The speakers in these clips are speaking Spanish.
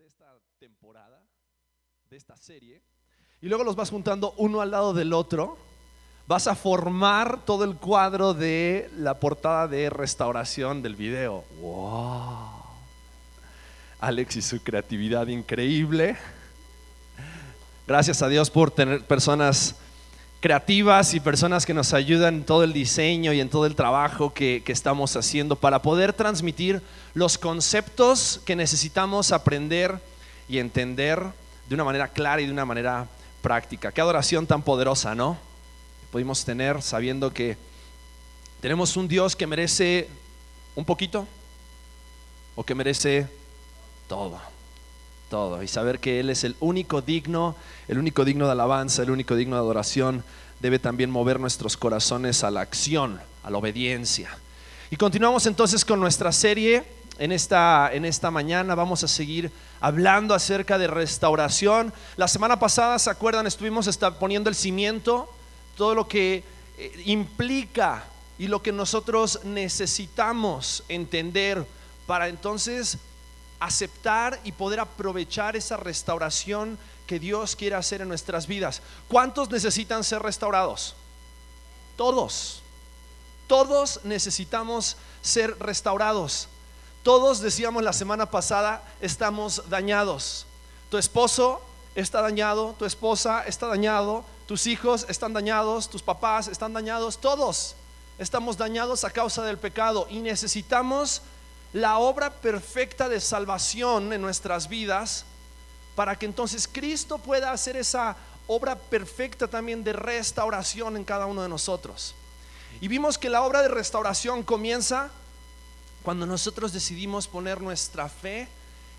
de esta temporada, de esta serie, y luego los vas juntando uno al lado del otro, vas a formar todo el cuadro de la portada de restauración del video. ¡Wow! Alex y su creatividad increíble. Gracias a Dios por tener personas creativas y personas que nos ayudan en todo el diseño y en todo el trabajo que, que, estamos haciendo para poder transmitir los conceptos que necesitamos aprender y entender de una manera clara y de una manera práctica. Qué adoración tan poderosa, ¿no? Pudimos tener sabiendo que tenemos un Dios que merece un poquito o que merece todo todo y saber que Él es el único digno, el único digno de alabanza, el único digno de adoración, debe también mover nuestros corazones a la acción, a la obediencia. Y continuamos entonces con nuestra serie. En esta, en esta mañana vamos a seguir hablando acerca de restauración. La semana pasada, ¿se acuerdan? Estuvimos poniendo el cimiento, todo lo que implica y lo que nosotros necesitamos entender para entonces aceptar y poder aprovechar esa restauración que Dios quiere hacer en nuestras vidas. ¿Cuántos necesitan ser restaurados? Todos. Todos necesitamos ser restaurados. Todos, decíamos la semana pasada, estamos dañados. Tu esposo está dañado, tu esposa está dañado, tus hijos están dañados, tus papás están dañados, todos estamos dañados a causa del pecado y necesitamos la obra perfecta de salvación en nuestras vidas para que entonces Cristo pueda hacer esa obra perfecta también de restauración en cada uno de nosotros. Y vimos que la obra de restauración comienza cuando nosotros decidimos poner nuestra fe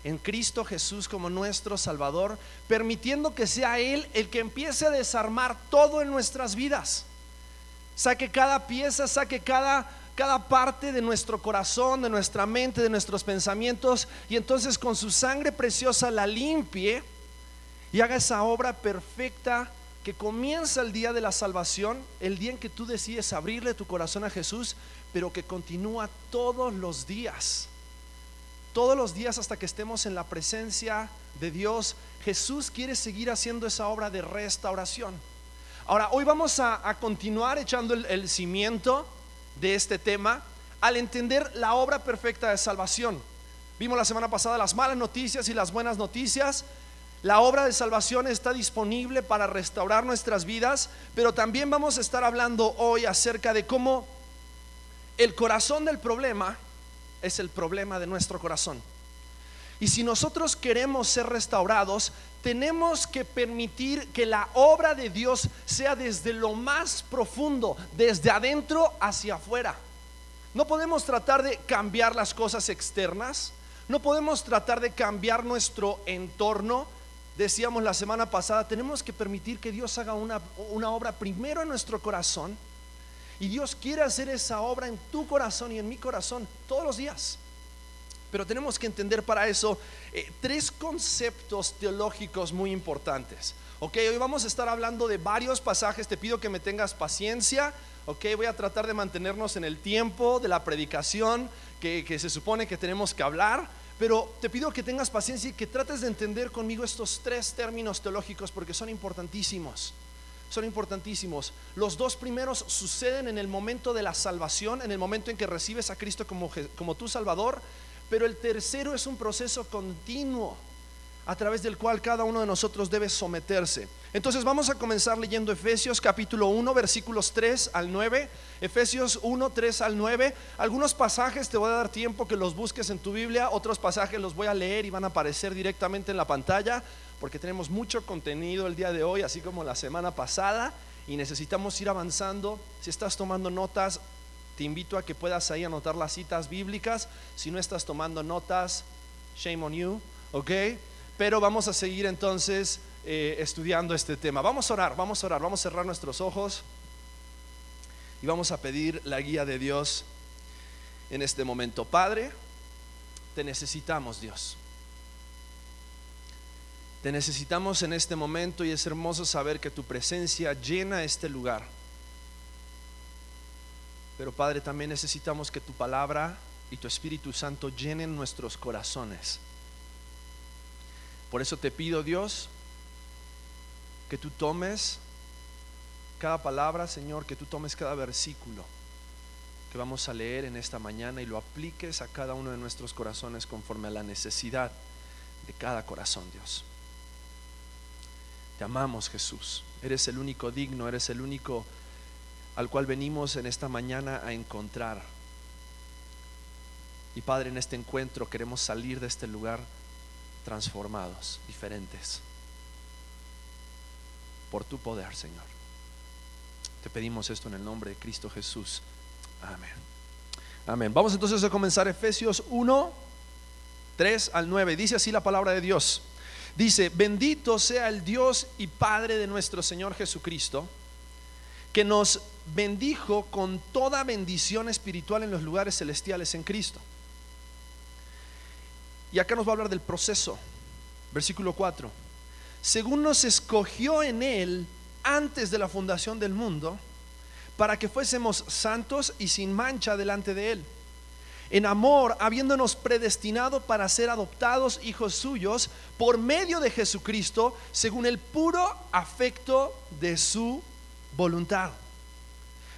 en Cristo Jesús como nuestro Salvador, permitiendo que sea Él el que empiece a desarmar todo en nuestras vidas. Saque cada pieza, saque cada cada parte de nuestro corazón, de nuestra mente, de nuestros pensamientos, y entonces con su sangre preciosa la limpie y haga esa obra perfecta que comienza el día de la salvación, el día en que tú decides abrirle tu corazón a Jesús, pero que continúa todos los días. Todos los días hasta que estemos en la presencia de Dios, Jesús quiere seguir haciendo esa obra de restauración. Ahora, hoy vamos a, continuar echando el cimiento de este tema al entender la obra perfecta de salvación. Vimos la semana pasada las malas noticias y las buenas noticias. La obra de salvación está disponible para restaurar nuestras vidas, pero también vamos a estar hablando hoy acerca de cómo el corazón del problema es el problema de nuestro corazón. Y si nosotros queremos ser restaurados, tenemos que permitir que la obra de Dios sea desde lo más profundo, desde adentro hacia afuera. No podemos tratar de cambiar las cosas externas, no podemos tratar de cambiar nuestro entorno. Decíamos la semana pasada, tenemos que permitir que Dios haga una, una obra primero en nuestro corazón. Y Dios quiere hacer esa obra en tu corazón y en mi corazón todos los días. Pero tenemos que entender para eso eh, tres conceptos teológicos muy importantes. Ok, hoy vamos a estar hablando de varios pasajes. Te pido que me tengas paciencia. Ok, voy a tratar de mantenernos en el tiempo de la predicación que, que se supone que tenemos que hablar. Pero te pido que tengas paciencia y que trates de entender conmigo estos tres términos teológicos porque son importantísimos son importantísimos. Los dos primeros suceden en el momento de la salvación, en el momento en que recibes a Cristo como, como tu Salvador, pero el tercero es un proceso continuo a través del cual cada uno de nosotros debe someterse. Entonces vamos a comenzar leyendo Efesios capítulo 1 versículos 3 al 9. Efesios 1, 3 al 9. Algunos pasajes te voy a dar tiempo que los busques en tu Biblia, otros pasajes los voy a leer y van a aparecer directamente en la pantalla porque tenemos mucho contenido el día de hoy, así como la semana pasada, y necesitamos ir avanzando. Si estás tomando notas, te invito a que puedas ahí anotar las citas bíblicas. Si no estás tomando notas, shame on you, ¿ok? Pero vamos a seguir entonces eh, estudiando este tema. Vamos a orar, vamos a orar, vamos a cerrar nuestros ojos y vamos a pedir la guía de Dios en este momento. Padre, te necesitamos, Dios. Te necesitamos en este momento y es hermoso saber que tu presencia llena este lugar. Pero Padre, también necesitamos que tu palabra y tu Espíritu Santo llenen nuestros corazones. Por eso te pido, Dios, que tú tomes cada palabra, Señor, que tú tomes cada versículo que vamos a leer en esta mañana y lo apliques a cada uno de nuestros corazones conforme a la necesidad de cada corazón, Dios. Te amamos, Jesús. Eres el único digno, eres el único al cual venimos en esta mañana a encontrar. Y Padre, en este encuentro queremos salir de este lugar transformados, diferentes, por tu poder, Señor. Te pedimos esto en el nombre de Cristo Jesús. Amén. Amén. Vamos entonces a comenzar Efesios 1, 3 al 9. Dice así la palabra de Dios. Dice, bendito sea el Dios y Padre de nuestro Señor Jesucristo, que nos bendijo con toda bendición espiritual en los lugares celestiales en Cristo. Y acá nos va a hablar del proceso. Versículo 4. Según nos escogió en Él antes de la fundación del mundo, para que fuésemos santos y sin mancha delante de Él. En amor, habiéndonos predestinado para ser adoptados hijos suyos por medio de Jesucristo, según el puro afecto de su voluntad.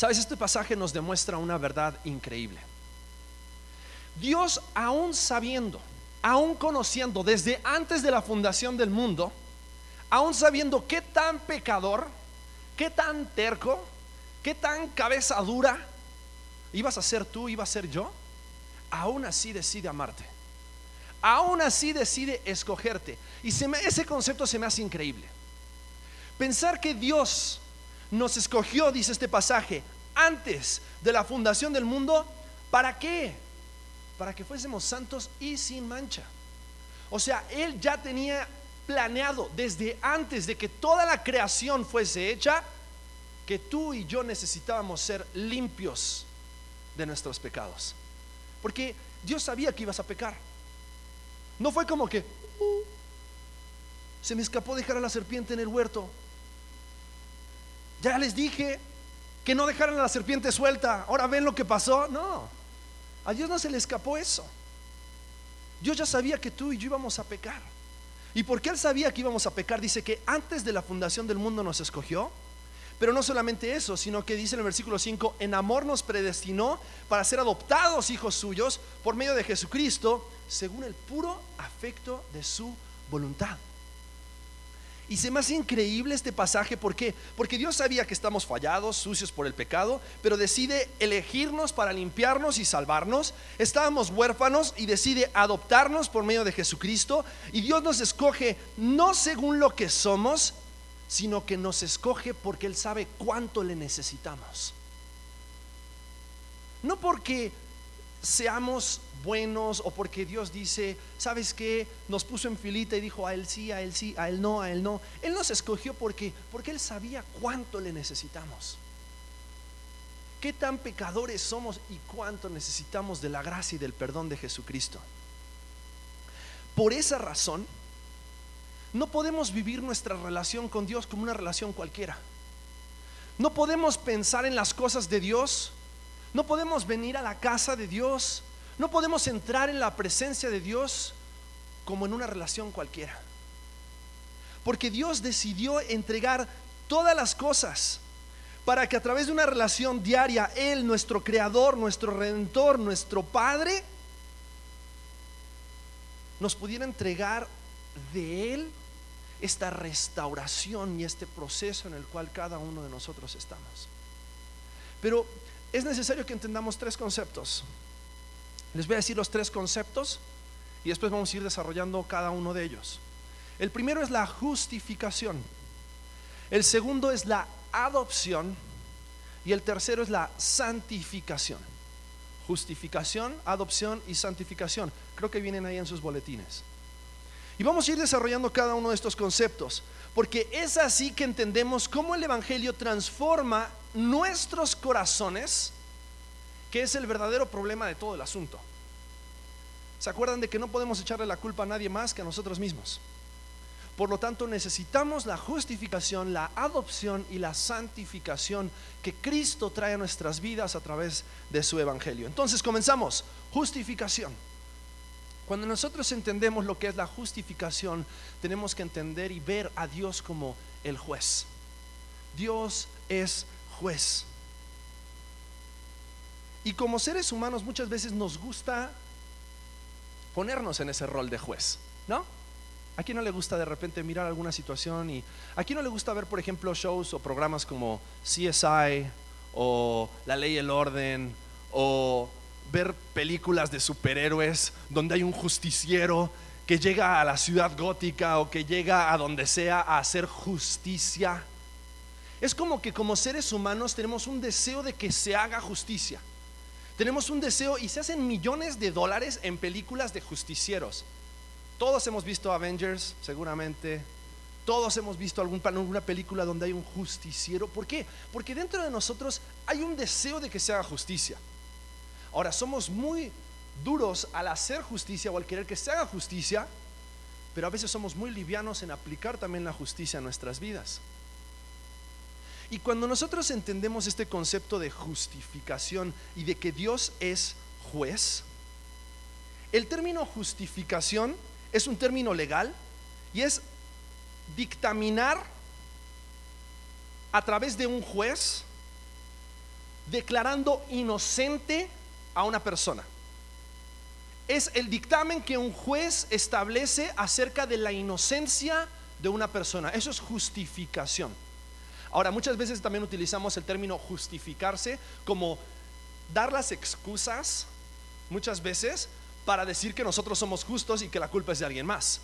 Sabes, este pasaje nos demuestra una verdad increíble. Dios, aún sabiendo, aún conociendo desde antes de la fundación del mundo, aún sabiendo qué tan pecador, qué tan terco, qué tan cabeza dura ibas a ser tú, iba a ser yo, aún así decide amarte. Aún así decide escogerte. Y ese concepto se me hace increíble. Pensar que Dios nos escogió, dice este pasaje, antes de la fundación del mundo, ¿para qué? Para que fuésemos santos y sin mancha. O sea, Él ya tenía planeado desde antes de que toda la creación fuese hecha, que tú y yo necesitábamos ser limpios de nuestros pecados. Porque Dios sabía que ibas a pecar. No fue como que uh, se me escapó dejar a la serpiente en el huerto. Ya les dije que no dejaran a la serpiente suelta. Ahora ven lo que pasó. No, a Dios no se le escapó eso. Dios ya sabía que tú y yo íbamos a pecar. ¿Y porque Él sabía que íbamos a pecar? Dice que antes de la fundación del mundo nos escogió. Pero no solamente eso, sino que dice en el versículo 5, en amor nos predestinó para ser adoptados hijos suyos por medio de Jesucristo, según el puro afecto de su voluntad. Y se me hace increíble este pasaje, ¿por qué? Porque Dios sabía que estamos fallados, sucios por el pecado, pero decide elegirnos para limpiarnos y salvarnos. Estábamos huérfanos y decide adoptarnos por medio de Jesucristo. Y Dios nos escoge no según lo que somos, sino que nos escoge porque Él sabe cuánto le necesitamos. No porque seamos buenos o porque Dios dice, ¿sabes qué? Nos puso en filita y dijo a Él sí, a Él sí, a Él no, a Él no. Él nos escogió porque, porque Él sabía cuánto le necesitamos. Qué tan pecadores somos y cuánto necesitamos de la gracia y del perdón de Jesucristo. Por esa razón, no podemos vivir nuestra relación con Dios como una relación cualquiera. No podemos pensar en las cosas de Dios no podemos venir a la casa de Dios, no podemos entrar en la presencia de Dios como en una relación cualquiera. Porque Dios decidió entregar todas las cosas para que a través de una relación diaria, Él, nuestro Creador, nuestro Redentor, nuestro Padre, nos pudiera entregar de Él esta restauración y este proceso en el cual cada uno de nosotros estamos. Pero es necesario que entendamos tres conceptos. Les voy a decir los tres conceptos y después vamos a ir desarrollando cada uno de ellos. El primero es la justificación. El segundo es la adopción. Y el tercero es la santificación. Justificación, adopción y santificación. Creo que vienen ahí en sus boletines. Y vamos a ir desarrollando cada uno de estos conceptos, porque es así que entendemos cómo el Evangelio transforma nuestros corazones, que es el verdadero problema de todo el asunto. ¿Se acuerdan de que no podemos echarle la culpa a nadie más que a nosotros mismos? Por lo tanto, necesitamos la justificación, la adopción y la santificación que Cristo trae a nuestras vidas a través de su Evangelio. Entonces, comenzamos. Justificación. Cuando nosotros entendemos lo que es la justificación, tenemos que entender y ver a Dios como el juez. Dios es juez. Y como seres humanos muchas veces nos gusta ponernos en ese rol de juez, ¿no? ¿A quién no le gusta de repente mirar alguna situación? Y ¿A quién no le gusta ver, por ejemplo, shows o programas como CSI o La Ley y el Orden o ver películas de superhéroes donde hay un justiciero que llega a la ciudad gótica o que llega a donde sea a hacer justicia? Es como que como seres humanos tenemos un deseo de que se haga justicia. Tenemos un deseo y se hacen millones de dólares en películas de justicieros. Todos hemos visto Avengers, seguramente. Todos hemos visto alguna película donde hay un justiciero. ¿Por qué? Porque dentro de nosotros hay un deseo de que se haga justicia. Ahora, somos muy duros al hacer justicia o al querer que se haga justicia, pero a veces somos muy livianos en aplicar también la justicia a nuestras vidas. Y cuando nosotros entendemos este concepto de justificación y de que Dios es juez, el término justificación es un término legal y es dictaminar a través de un juez declarando inocente a una persona. Es el dictamen que un juez establece acerca de la inocencia de una persona. Eso es justificación. Ahora, muchas veces también utilizamos el término justificarse como dar las excusas, muchas veces, para decir que nosotros somos justos y que la culpa es de alguien más.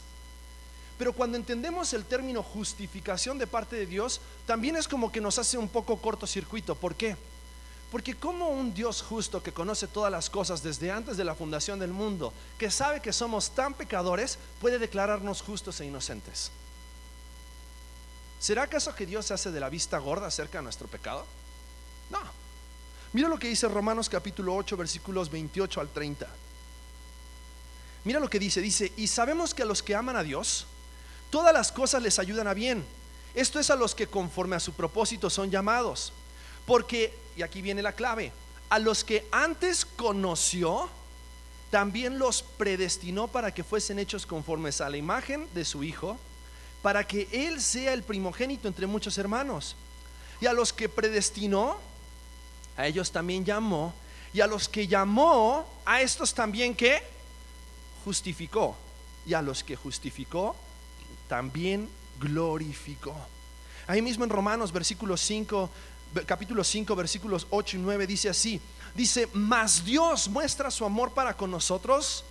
Pero cuando entendemos el término justificación de parte de Dios, también es como que nos hace un poco cortocircuito. ¿Por qué? Porque como un Dios justo que conoce todas las cosas desde antes de la fundación del mundo, que sabe que somos tan pecadores, puede declararnos justos e inocentes. ¿Será acaso que Dios se hace de la vista gorda acerca de nuestro pecado? No. Mira lo que dice Romanos capítulo 8 versículos 28 al 30. Mira lo que dice, dice, y sabemos que a los que aman a Dios, todas las cosas les ayudan a bien. Esto es a los que conforme a su propósito son llamados. Porque, y aquí viene la clave, a los que antes conoció, también los predestinó para que fuesen hechos conformes a la imagen de su Hijo para que Él sea el primogénito entre muchos hermanos. Y a los que predestinó, a ellos también llamó. Y a los que llamó, a estos también que justificó. Y a los que justificó, también glorificó. Ahí mismo en Romanos, versículo 5, capítulo 5, versículos 8 y 9, dice así. Dice, mas Dios muestra su amor para con nosotros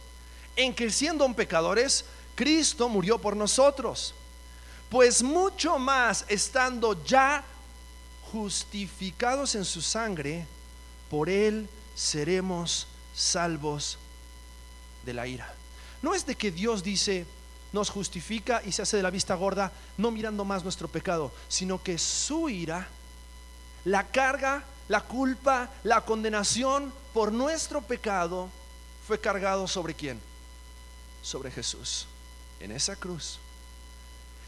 en que siendo pecadores, Cristo murió por nosotros pues mucho más estando ya justificados en su sangre, por él seremos salvos de la ira. No es de que Dios dice, nos justifica y se hace de la vista gorda, no mirando más nuestro pecado, sino que su ira, la carga, la culpa, la condenación por nuestro pecado fue cargado sobre quién? Sobre Jesús, en esa cruz.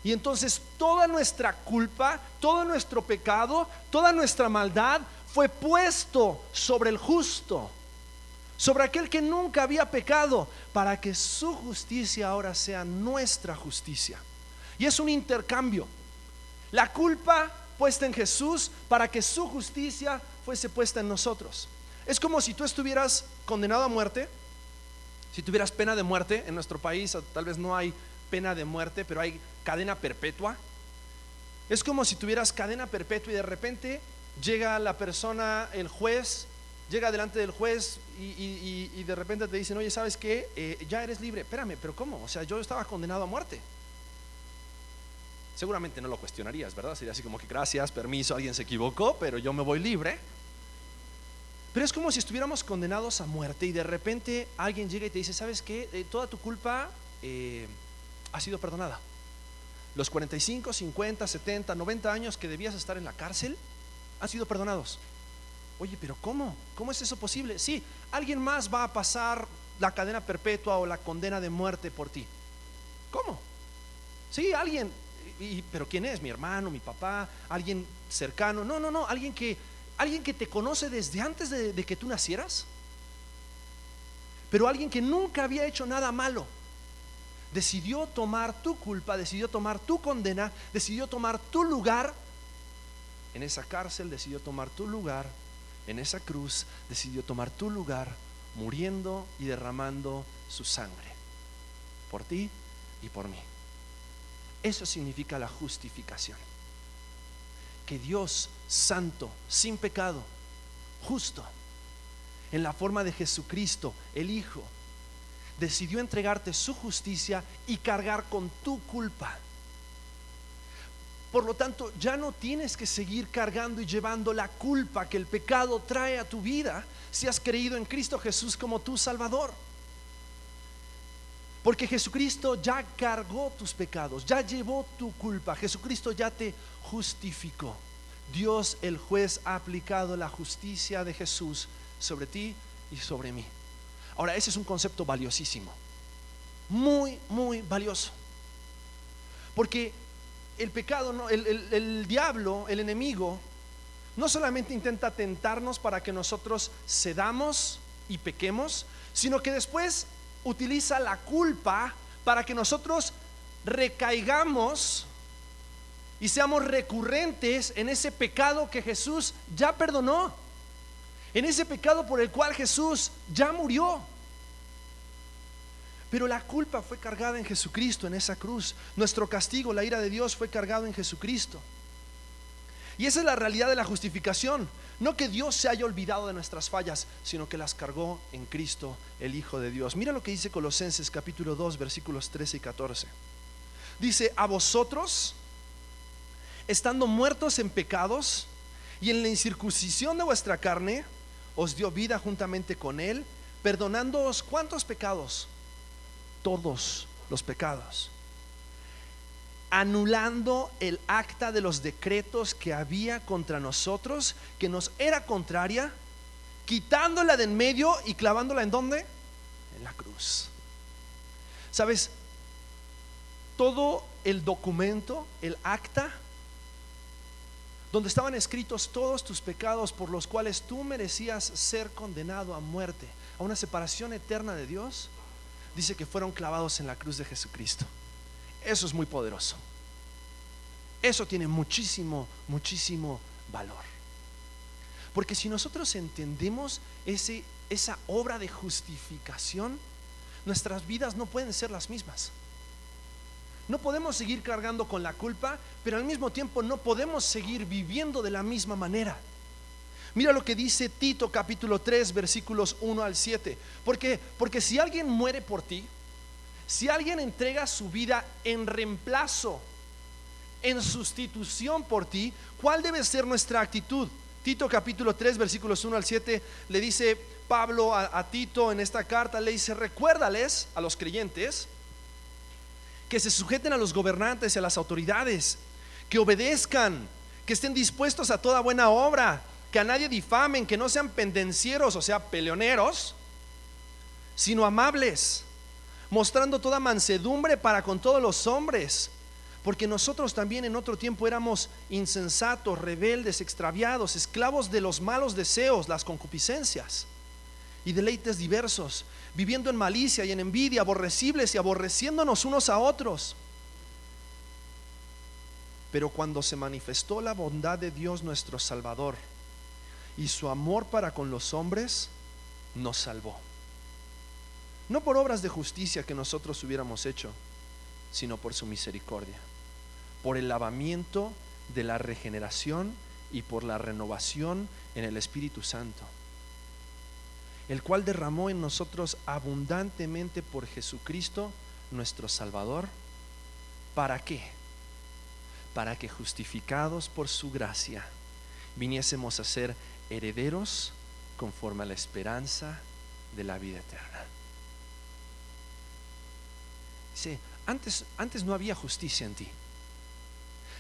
Y entonces toda nuestra culpa, todo nuestro pecado, toda nuestra maldad fue puesto sobre el justo, sobre aquel que nunca había pecado, para que su justicia ahora sea nuestra justicia. Y es un intercambio. La culpa puesta en Jesús para que su justicia fuese puesta en nosotros. Es como si tú estuvieras condenado a muerte, si tuvieras pena de muerte en nuestro país, tal vez no hay pena de muerte, pero hay cadena perpetua. Es como si tuvieras cadena perpetua y de repente llega la persona, el juez, llega delante del juez y, de repente te dicen, oye, ¿sabes qué? Eh, ya eres libre. Espérame, pero ¿cómo? O sea, yo estaba condenado a muerte. Seguramente no lo cuestionarías, ¿verdad? Sería así como que gracias, permiso, alguien se equivocó, pero yo me voy libre. Pero es como si estuviéramos condenados a muerte y de repente alguien llega y te dice, ¿sabes qué? Eh, toda tu culpa... Eh, ha sido perdonada. Los 45, 50, 70, 90 años que debías estar en la cárcel han sido perdonados. Oye, pero ¿cómo? ¿Cómo es eso posible? Sí, alguien más va a pasar la cadena perpetua o la condena de muerte por ti. ¿Cómo? Sí, alguien. Pero ¿quién es? ¿Mi hermano, mi papá? ¿Alguien cercano? No, no, no. Alguien que, alguien que te conoce desde antes de que tú nacieras. Pero alguien que nunca había hecho nada malo. Decidió tomar tu culpa, decidió tomar tu condena, decidió tomar tu lugar en esa cárcel, decidió tomar tu lugar en esa cruz, decidió tomar tu lugar muriendo y derramando su sangre por ti y por mí. Eso significa la justificación. Que Dios santo, sin pecado, justo, en la forma de Jesucristo, el Hijo, decidió entregarte su justicia y cargar con tu culpa. Por lo tanto, ya no tienes que seguir cargando y llevando la culpa que el pecado trae a tu vida si has creído en Cristo Jesús como tu Salvador. Porque Jesucristo ya cargó tus pecados, ya llevó tu culpa, Jesucristo ya te justificó. Dios el juez ha aplicado la justicia de Jesús sobre ti y sobre mí. Ahora, ese es un concepto valiosísimo, muy, muy valioso. Porque el pecado, el, el diablo, el enemigo, no solamente intenta tentarnos para que nosotros cedamos y pequemos, sino que después utiliza la culpa para que nosotros recaigamos y seamos recurrentes en ese pecado que Jesús ya perdonó, en ese pecado por el cual Jesús ya murió. Pero la culpa fue cargada en Jesucristo, en esa cruz. Nuestro castigo, la ira de Dios fue cargado en Jesucristo. Y esa es la realidad de la justificación. No que Dios se haya olvidado de nuestras fallas, sino que las cargó en Cristo, el Hijo de Dios. Mira lo que dice Colosenses capítulo 2, versículos 13 y 14. Dice, a vosotros, estando muertos en pecados y en la incircuncisión de vuestra carne, os dio vida juntamente con Él, perdonándoos cuántos pecados? Todos los pecados anulando el acta de los decretos que había contra nosotros, que nos era contraria, quitándola de en medio y clavándola en dónde? En la cruz. ¿Sabes? Todo el documento, el acta, donde estaban escritos todos tus pecados por los cuales tú merecías ser condenado a muerte, a una separación eterna de Dios, dice que fueron clavados en la cruz de Jesucristo. Eso es muy poderoso. Eso tiene muchísimo, muchísimo valor. Porque si nosotros entendemos ese, esa obra de justificación, nuestras vidas no pueden ser las mismas. No podemos seguir cargando con la culpa, pero al mismo tiempo no podemos seguir viviendo de la misma manera. Mira lo que dice Tito capítulo 3 versículos 1 al 7. Porque, porque si alguien muere por ti, si alguien entrega su vida en reemplazo, en sustitución por ti, ¿cuál debe ser nuestra actitud? Tito capítulo 3 versículos 1 al 7 le dice Pablo a, Tito en esta carta, le dice, recuérdales a los creyentes que se sujeten a los gobernantes y a las autoridades, que obedezcan, que estén dispuestos a toda buena obra, que a nadie difamen, que no sean pendencieros, o sea, peleoneros, sino amables mostrando toda mansedumbre para con todos los hombres. Porque nosotros también en otro tiempo éramos insensatos, rebeldes, extraviados, esclavos de los malos deseos, las concupiscencias y deleites diversos, viviendo en malicia y en envidia, aborrecibles y aborreciéndonos unos a otros. Pero cuando se manifestó la bondad de Dios nuestro Salvador y su amor para con los hombres, nos salvó no por obras de justicia que nosotros hubiéramos hecho, sino por su misericordia, por el lavamiento de la regeneración y por la renovación en el Espíritu Santo, el cual derramó en nosotros abundantemente por Jesucristo, nuestro Salvador. ¿Para qué? Para que justificados por su gracia viniésemos a ser herederos conforme a la esperanza de la vida eterna. Dice, antes, antes no había justicia en ti.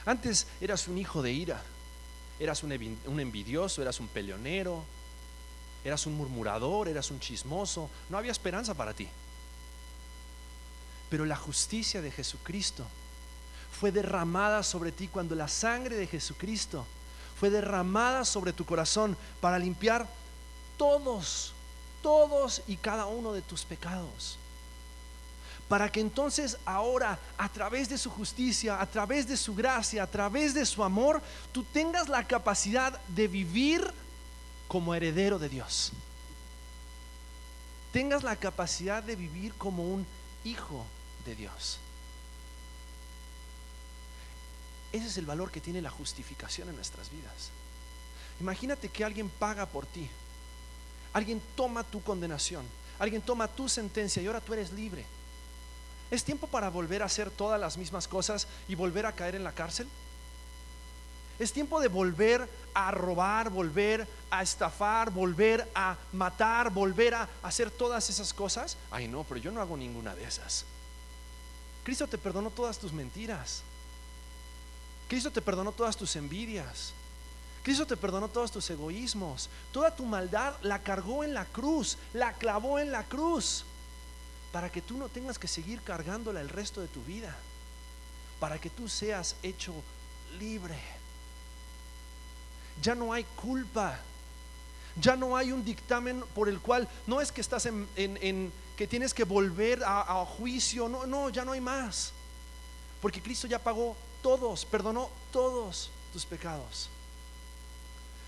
Antes eras un hijo de ira, eras un, envidioso, eras un peleonero, eras un murmurador, eras un chismoso, no había esperanza para ti. Pero la justicia de Jesucristo fue derramada sobre ti cuando la sangre de Jesucristo fue derramada sobre tu corazón para limpiar todos, todos y cada uno de tus pecados. Para que entonces ahora, a través de su justicia, a través de su gracia, a través de su amor, tú tengas la capacidad de vivir como heredero de Dios. Tengas la capacidad de vivir como un hijo de Dios. Ese es el valor que tiene la justificación en nuestras vidas. Imagínate que alguien paga por ti. Alguien toma tu condenación. Alguien toma tu sentencia y ahora tú eres libre. ¿Es tiempo para volver a hacer todas las mismas cosas y volver a caer en la cárcel? Es tiempo de volver a robar, volver a estafar, volver a matar, volver a hacer todas esas cosas. Ay, no, pero yo no hago ninguna de esas. Cristo te perdonó todas tus mentiras. Cristo te perdonó todas tus envidias. Cristo te perdonó todos tus egoísmos. Toda tu maldad la cargó en la cruz, la clavó en la cruz. Para que tú no tengas que seguir cargándola el resto de tu vida. Para que tú seas hecho libre. Ya no hay culpa. Ya no hay un dictamen por el cual no es que estás en, que tienes que volver a, juicio. No, no, ya no hay más. Porque Cristo ya pagó todos, perdonó todos tus pecados.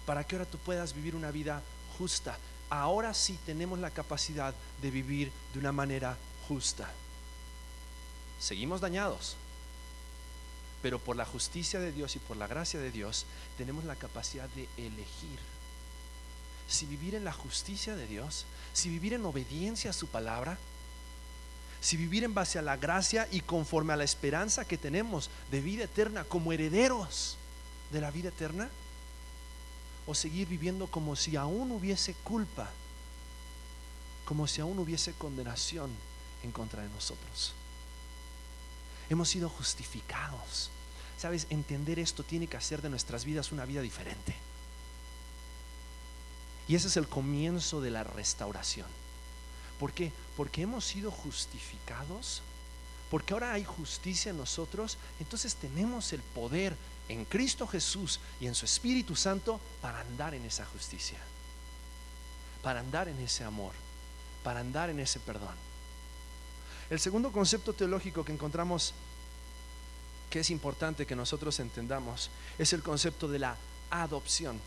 Para que ahora tú puedas vivir una vida justa. Ahora sí tenemos la capacidad de vivir de una manera justa. Seguimos dañados, pero por la justicia de Dios y por la gracia de Dios tenemos la capacidad de elegir. Si vivir en la justicia de Dios, si vivir en obediencia a su palabra, si vivir en base a la gracia y conforme a la esperanza que tenemos de vida eterna como herederos de la vida eterna, o seguir viviendo como si aún hubiese culpa, como si aún hubiese condenación en contra de nosotros. Hemos sido justificados. Sabes, entender esto tiene que hacer de nuestras vidas una vida diferente. Y ese es el comienzo de la restauración. ¿Por qué? Porque hemos sido justificados, porque ahora hay justicia en nosotros, entonces tenemos el poder en Cristo Jesús y en su Espíritu Santo para andar en esa justicia, para andar en ese amor, para andar en ese perdón. El segundo concepto teológico que encontramos que es importante que nosotros entendamos es el concepto de la adopción.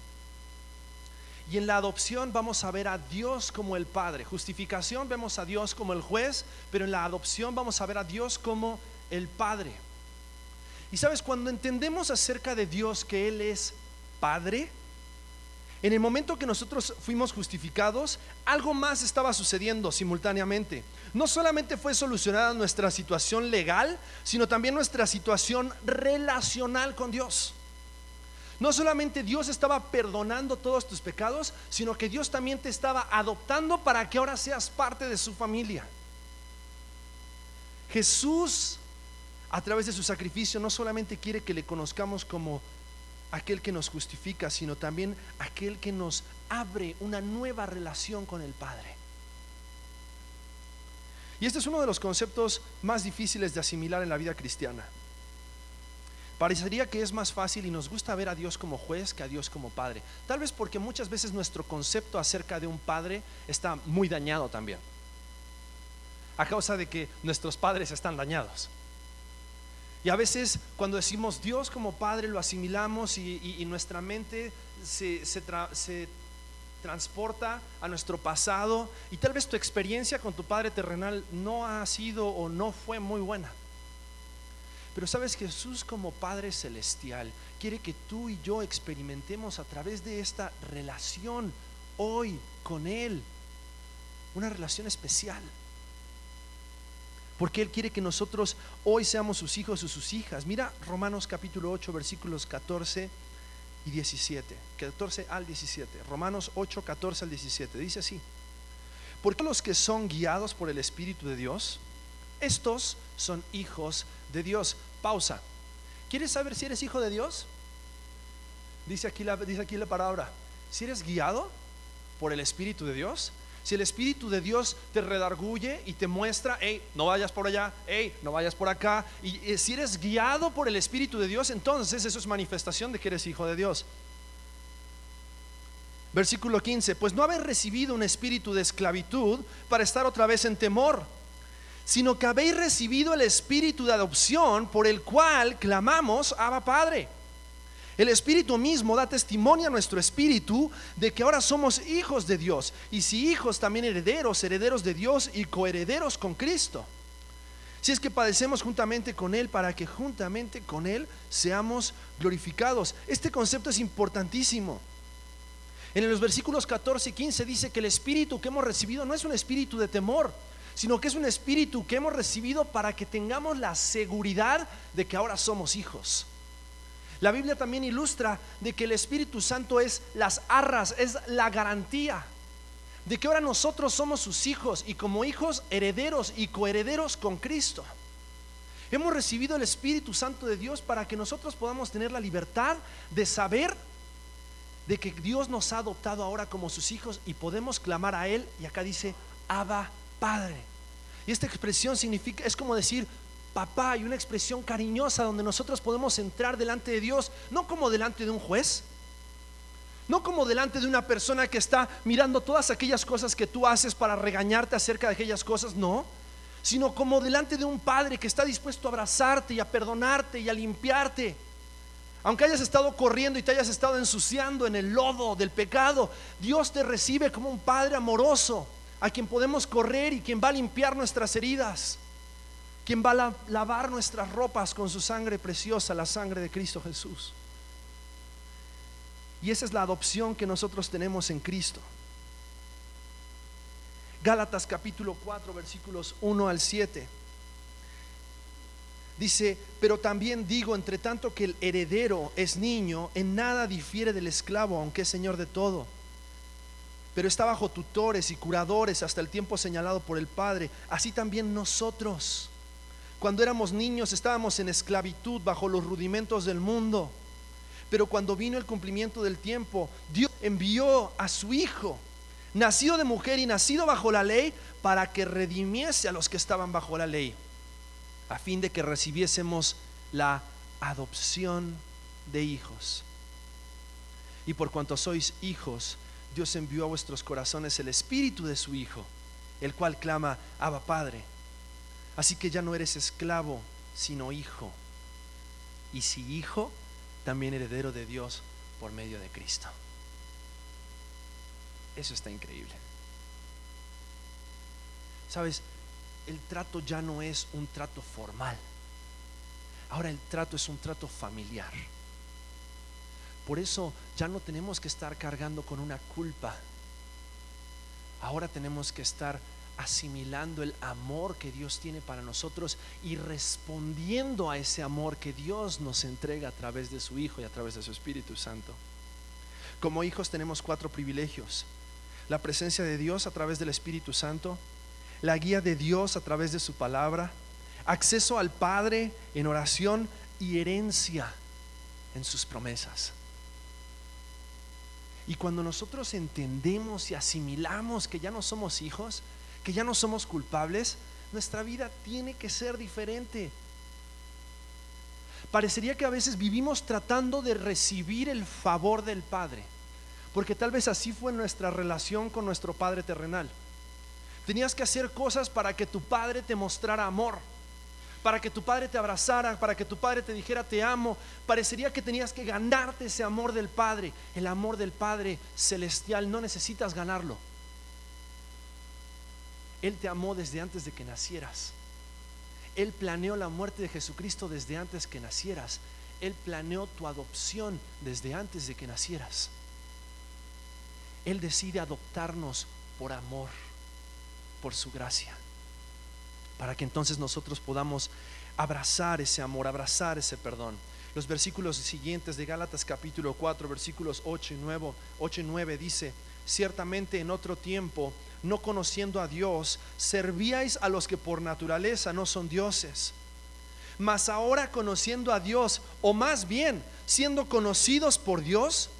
Y en la adopción vamos a ver a Dios como el Padre. Justificación vemos a Dios como el juez, pero en la adopción vamos a ver a Dios como el Padre. Y sabes, cuando entendemos acerca de Dios que Él es Padre, en el momento que nosotros fuimos justificados, algo más estaba sucediendo simultáneamente. No solamente fue solucionada nuestra situación legal, sino también nuestra situación relacional con Dios. No solamente Dios estaba perdonando todos tus pecados, sino que Dios también te estaba adoptando para que ahora seas parte de su familia. Jesús, a través de su sacrificio, no solamente quiere que le conozcamos como aquel que nos justifica, sino también aquel que nos abre una nueva relación con el Padre. Y este es uno de los conceptos más difíciles de asimilar en la vida cristiana. Parecería que es más fácil y nos gusta ver a Dios como juez que a Dios como padre. Tal vez porque muchas veces nuestro concepto acerca de un padre está muy dañado también. A causa de que nuestros padres están dañados. Y a veces cuando decimos Dios como Padre lo asimilamos y, nuestra mente se, se transporta a nuestro pasado y tal vez tu experiencia con tu Padre terrenal no ha sido o no fue muy buena. Pero sabes, Jesús como Padre Celestial quiere que tú y yo experimentemos a través de esta relación hoy con Él, una relación especial. Porque Él quiere que nosotros hoy seamos sus hijos o sus hijas. Mira Romanos capítulo 8 versículos 14 y 17. 14 al 17. Romanos 8, 14 al 17. Dice así. Porque los que son guiados por el Espíritu de Dios, estos son hijos de Dios. Pausa. ¿Quieres saber si eres hijo de Dios? Dice aquí la, dice aquí la palabra. Si eres guiado por el Espíritu de Dios, si el Espíritu de Dios te redarguye y te muestra, hey, no vayas por allá, hey, no vayas por acá, y, si eres guiado por el Espíritu de Dios, entonces eso es manifestación de que eres hijo de Dios. Versículo 15, pues no habéis recibido un espíritu de esclavitud para estar otra vez en temor, sino que habéis recibido el espíritu de adopción por el cual clamamos, Abba Padre. El Espíritu mismo da testimonio a nuestro espíritu de que ahora somos hijos de Dios. Y si hijos, también herederos, herederos de Dios y coherederos con Cristo. Si es que padecemos juntamente con Él para que juntamente con Él seamos glorificados. Este concepto es importantísimo. En los versículos 14 y 15 dice que el espíritu que hemos recibido no es un espíritu de temor, sino que es un espíritu que hemos recibido para que tengamos la seguridad de que ahora somos hijos. La Biblia también ilustra de que el Espíritu Santo es las arras, es la garantía de que ahora nosotros somos sus hijos y como hijos herederos y coherederos con Cristo. Hemos recibido el Espíritu Santo de Dios para que nosotros podamos tener la libertad de saber de que Dios nos ha adoptado ahora como sus hijos y podemos clamar a Él. Y acá dice, Abba Padre. Y esta expresión significa, es como decir, papá y una expresión cariñosa donde nosotros podemos entrar delante de Dios, no como delante de un juez, no como delante de una persona que está mirando todas aquellas cosas que tú haces para regañarte acerca de aquellas cosas, no, sino como delante de un padre que está dispuesto a abrazarte y a perdonarte y a limpiarte. Aunque hayas estado corriendo y te hayas estado ensuciando en el lodo del pecado, Dios te recibe como un Padre amoroso, a quien podemos correr y quien va a limpiar nuestras heridas quien va a lavar nuestras ropas con su sangre preciosa, la sangre de Cristo Jesús. Y esa es la adopción que nosotros tenemos en Cristo. Gálatas capítulo 4 versículos 1 al 7. Dice, pero también digo, entre tanto que el heredero es niño, en nada difiere del esclavo, aunque es señor de todo. Pero está bajo tutores y curadores hasta el tiempo señalado por el Padre. Así también nosotros cuando éramos niños estábamos en esclavitud bajo los rudimentos del mundo. Pero cuando vino el cumplimiento del tiempo, Dios envió a su Hijo, nacido de mujer y nacido bajo la ley, para que redimiese a los que estaban bajo la ley, a fin de que recibiésemos la adopción de hijos. Y por cuanto sois hijos, Dios envió a vuestros corazones el espíritu de su Hijo, el cual clama, Abba Padre. Así que ya no eres esclavo, sino hijo. Y si hijo, también heredero de Dios por medio de Cristo. Eso está increíble. Sabes, el trato ya no es un trato formal. Ahora el trato es un trato familiar. Por eso ya no tenemos que estar cargando con una culpa. Ahora tenemos que estar asimilando el amor que Dios tiene para nosotros y respondiendo a ese amor que Dios nos entrega a través de su Hijo y a través de su Espíritu Santo. Como hijos tenemos cuatro privilegios. La presencia de Dios a través del Espíritu Santo, la guía de Dios a través de su palabra, acceso al Padre en oración y herencia en sus promesas. Y cuando nosotros entendemos y asimilamos que ya no somos hijos, que ya no somos culpables, nuestra vida tiene que ser diferente. Parecería que a veces vivimos tratando de recibir el favor del Padre, porque tal vez así fue nuestra relación con nuestro Padre terrenal. Tenías que hacer cosas para que tu Padre te mostrara amor, para que tu Padre te abrazara, para que tu Padre te dijera te amo. Parecería que tenías que ganarte ese amor del Padre. El amor del Padre celestial no necesitas ganarlo él te amó desde antes de que nacieras. Él planeó la muerte de Jesucristo desde antes que nacieras. Él planeó tu adopción desde antes de que nacieras. Él decide adoptarnos por amor, por su gracia, para que entonces nosotros podamos abrazar ese amor, abrazar ese perdón. Los versículos siguientes de Gálatas capítulo 4, versículos 8 y 9, 8 y 9 dice, ciertamente en otro tiempo, no conociendo a Dios, servíais a los que por naturaleza no son dioses. Mas ahora conociendo a Dios, o más bien siendo conocidos por Dios,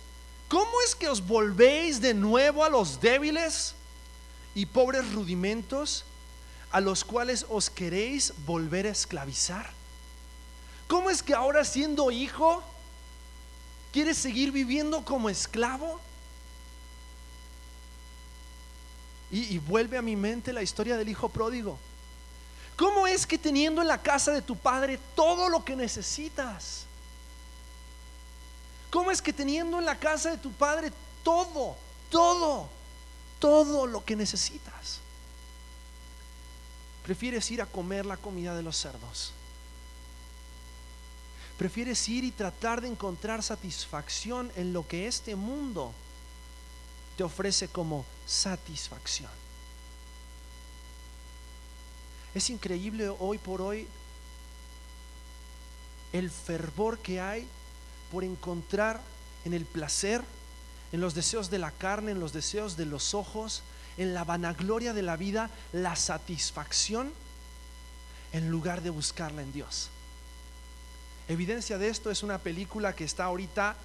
¿cómo es que os volvéis de nuevo a los débiles y pobres rudimentos a los cuales os queréis volver a esclavizar? ¿Cómo es que ahora siendo hijo, quieres seguir viviendo como esclavo? Y, vuelve a mi mente la historia del hijo pródigo. ¿Cómo es que teniendo en la casa de tu padre todo lo que necesitas? ¿Cómo es que teniendo en la casa de tu padre todo, todo, todo lo que necesitas? Prefieres ir a comer la comida de los cerdos. Prefieres ir y tratar de encontrar satisfacción en lo que este mundo te ofrece como satisfacción. Es increíble hoy por hoy el fervor que hay por encontrar en el placer, en los deseos de la carne, en los deseos de los ojos, en la vanagloria de la vida, la satisfacción, en lugar de buscarla en Dios. Evidencia de esto es una película que está ahorita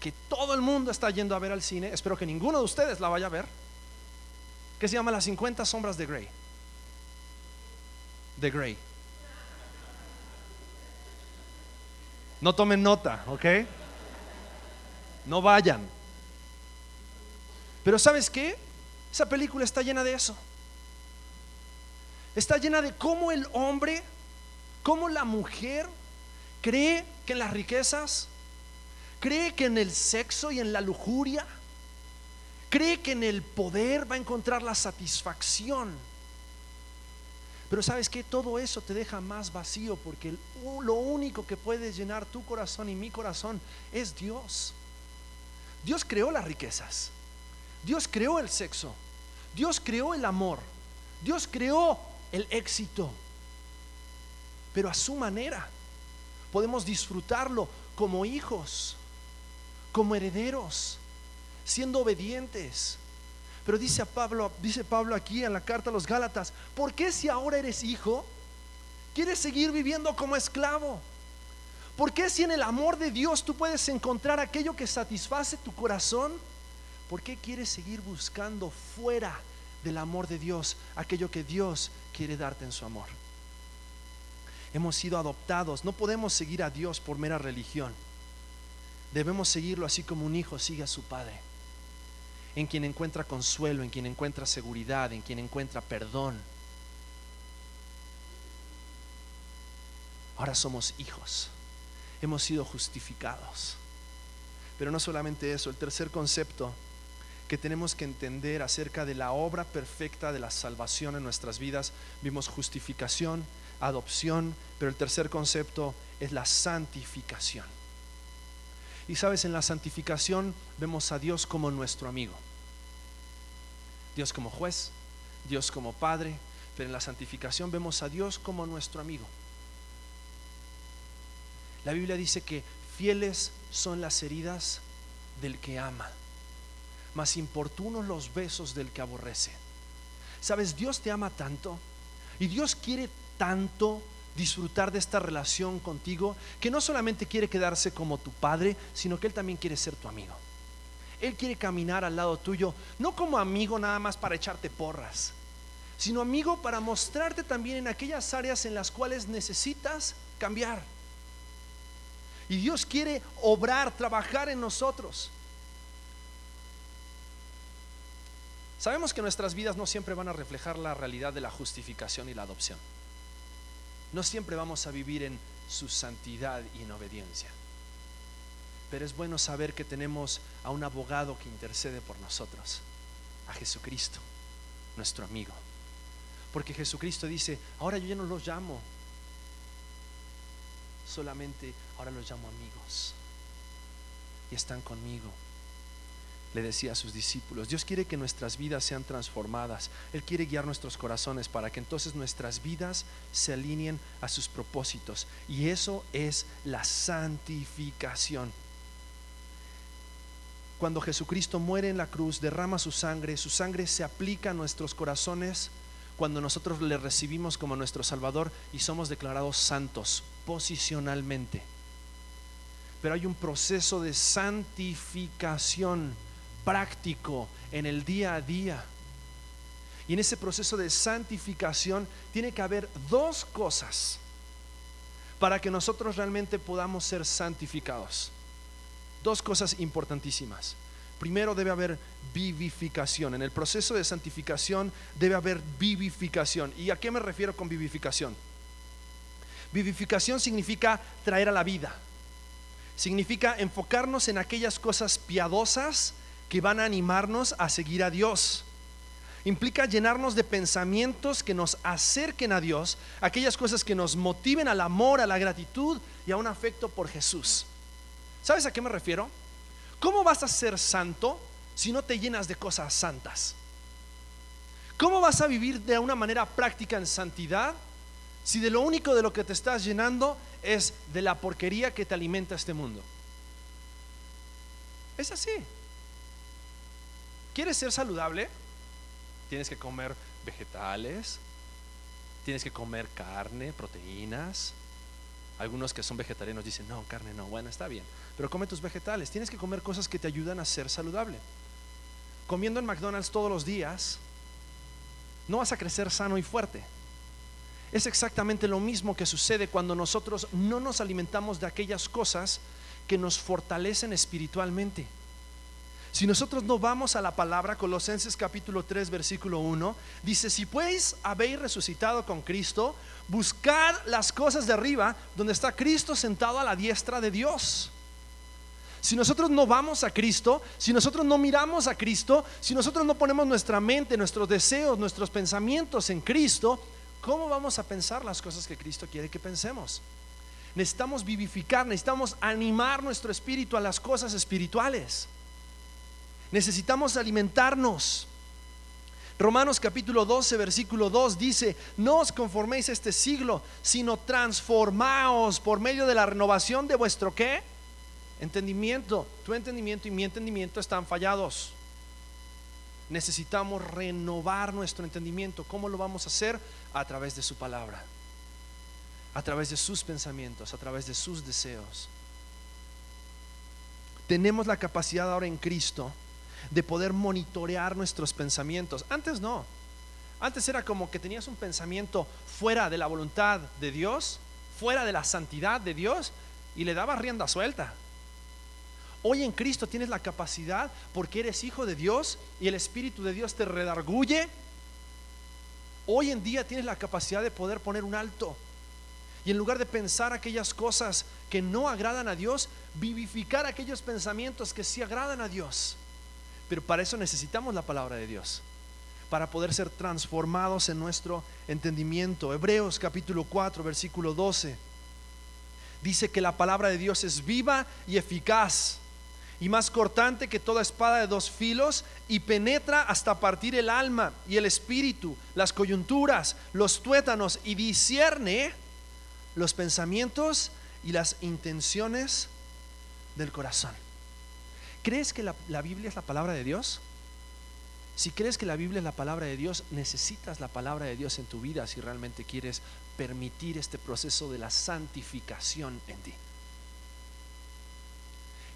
que todo el mundo está yendo a ver al cine, espero que ninguno de ustedes la vaya a ver, que se llama Las 50 sombras de Grey. De Grey. No tomen nota, ¿ok? No vayan. Pero ¿sabes qué? Esa película está llena de eso. Está llena de cómo el hombre, cómo la mujer cree que las riquezas cree que en el sexo y en la lujuria, cree que en el poder va a encontrar la satisfacción. Pero sabes que todo eso te deja más vacío porque lo único que puede llenar tu corazón y mi corazón es Dios. Dios creó las riquezas. Dios creó el sexo. Dios creó el amor. Dios creó el éxito. Pero a su manera podemos disfrutarlo como hijos como herederos, siendo obedientes. Pero dice Pablo, dice Pablo aquí en la carta a los Gálatas, ¿por qué si ahora eres hijo, quieres seguir viviendo como esclavo? ¿Por qué si en el amor de Dios tú puedes encontrar aquello que satisface tu corazón? ¿Por qué quieres seguir buscando fuera del amor de Dios aquello que Dios quiere darte en su amor? Hemos sido adoptados, no podemos seguir a Dios por mera religión. Debemos seguirlo así como un hijo sigue a su padre, en quien encuentra consuelo, en quien encuentra seguridad, en quien encuentra perdón. Ahora somos hijos, hemos sido justificados. Pero no solamente eso, el tercer concepto que tenemos que entender acerca de la obra perfecta de la salvación en nuestras vidas, vimos justificación, adopción, pero el tercer concepto es la santificación. Y sabes, en la santificación vemos a Dios como nuestro amigo. Dios como juez, Dios como padre, pero en la santificación vemos a Dios como nuestro amigo. La Biblia dice que fieles son las heridas del que ama, mas importunos los besos del que aborrece. Sabes, Dios te ama tanto y Dios quiere tanto disfrutar de esta relación contigo, que no solamente quiere quedarse como tu padre, sino que Él también quiere ser tu amigo. Él quiere caminar al lado tuyo, no como amigo nada más para echarte porras, sino amigo para mostrarte también en aquellas áreas en las cuales necesitas cambiar. Y Dios quiere obrar, trabajar en nosotros. Sabemos que nuestras vidas no siempre van a reflejar la realidad de la justificación y la adopción no siempre vamos a vivir en su santidad y en obediencia. Pero es bueno saber que tenemos a un abogado que intercede por nosotros, a Jesucristo, nuestro amigo. Porque Jesucristo dice, ahora yo ya no los llamo, solamente ahora los llamo amigos. Y están conmigo le decía a sus discípulos, Dios quiere que nuestras vidas sean transformadas. Él quiere guiar nuestros corazones para que entonces nuestras vidas se alineen a sus propósitos. Y eso es la santificación. cuando Jesucristo muere en la cruz, derrama su sangre, su sangre se aplica a nuestros corazones cuando nosotros le recibimos como nuestro Salvador y somos declarados santos posicionalmente. Pero hay un proceso de santificación práctico en el día a día. Y en ese proceso de santificación tiene que haber dos cosas para que nosotros realmente podamos ser santificados. Dos cosas importantísimas. Primero debe haber vivificación. En el proceso de santificación debe haber vivificación. ¿Y a qué me refiero con vivificación? Vivificación significa traer a la vida. Significa enfocarnos en aquellas cosas piadosas que van a animarnos a seguir a Dios. Implica llenarnos de pensamientos que nos acerquen a Dios, aquellas cosas que nos motiven al amor, a la gratitud y a un afecto por Jesús. ¿Sabes a qué me refiero? ¿Cómo vas a ser santo si no te llenas de cosas santas? ¿Cómo vas a vivir de una manera práctica en santidad si de lo único de lo que te estás llenando es de la porquería que te alimenta este mundo? Es así. ¿Quieres ser saludable? Tienes que comer vegetales, tienes que comer carne, proteínas. Algunos que son vegetarianos dicen, no, carne no, bueno, está bien, pero come tus vegetales. Tienes que comer cosas que te ayudan a ser saludable. Comiendo en McDonald's todos los días, no vas a crecer sano y fuerte. Es exactamente lo mismo que sucede cuando nosotros no nos alimentamos de aquellas cosas que nos fortalecen espiritualmente. Si nosotros no vamos a la palabra, Colosenses capítulo 3, versículo 1, dice, si pues habéis resucitado con Cristo, buscad las cosas de arriba, donde está Cristo sentado a la diestra de Dios. Si nosotros no vamos a Cristo, si nosotros no miramos a Cristo, si nosotros no ponemos nuestra mente, nuestros deseos, nuestros pensamientos en Cristo, ¿cómo vamos a pensar las cosas que Cristo quiere que pensemos? Necesitamos vivificar, necesitamos animar nuestro espíritu a las cosas espirituales. Necesitamos alimentarnos. Romanos capítulo 12, versículo 2 dice, no os conforméis a este siglo, sino transformaos por medio de la renovación de vuestro qué? Entendimiento. Tu entendimiento y mi entendimiento están fallados. Necesitamos renovar nuestro entendimiento. ¿Cómo lo vamos a hacer? A través de su palabra, a través de sus pensamientos, a través de sus deseos. Tenemos la capacidad ahora en Cristo de poder monitorear nuestros pensamientos. Antes no. Antes era como que tenías un pensamiento fuera de la voluntad de Dios, fuera de la santidad de Dios, y le dabas rienda suelta. Hoy en Cristo tienes la capacidad, porque eres hijo de Dios y el Espíritu de Dios te redarguye. Hoy en día tienes la capacidad de poder poner un alto. Y en lugar de pensar aquellas cosas que no agradan a Dios, vivificar aquellos pensamientos que sí agradan a Dios. Pero para eso necesitamos la palabra de Dios, para poder ser transformados en nuestro entendimiento. Hebreos capítulo 4, versículo 12, dice que la palabra de Dios es viva y eficaz y más cortante que toda espada de dos filos y penetra hasta partir el alma y el espíritu, las coyunturas, los tuétanos y discierne los pensamientos y las intenciones del corazón. ¿Crees que la, Biblia es la palabra de Dios? Si crees que la Biblia es la palabra de Dios, necesitas la palabra de Dios en tu vida si realmente quieres permitir este proceso de la santificación en ti.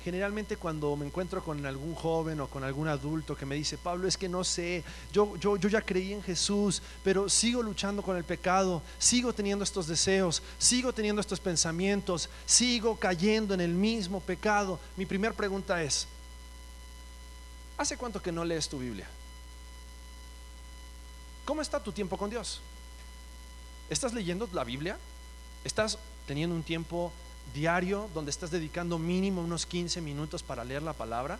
Generalmente cuando me encuentro con algún joven o con algún adulto que me dice, Pablo, es que no sé, yo, yo, yo ya creí en Jesús, pero sigo luchando con el pecado, sigo teniendo estos deseos, sigo teniendo estos pensamientos, sigo cayendo en el mismo pecado. Mi primera pregunta es, ¿Hace cuánto que no lees tu Biblia? ¿Cómo está tu tiempo con Dios? ¿Estás leyendo la Biblia? ¿Estás teniendo un tiempo diario donde estás dedicando mínimo unos 15 minutos para leer la palabra?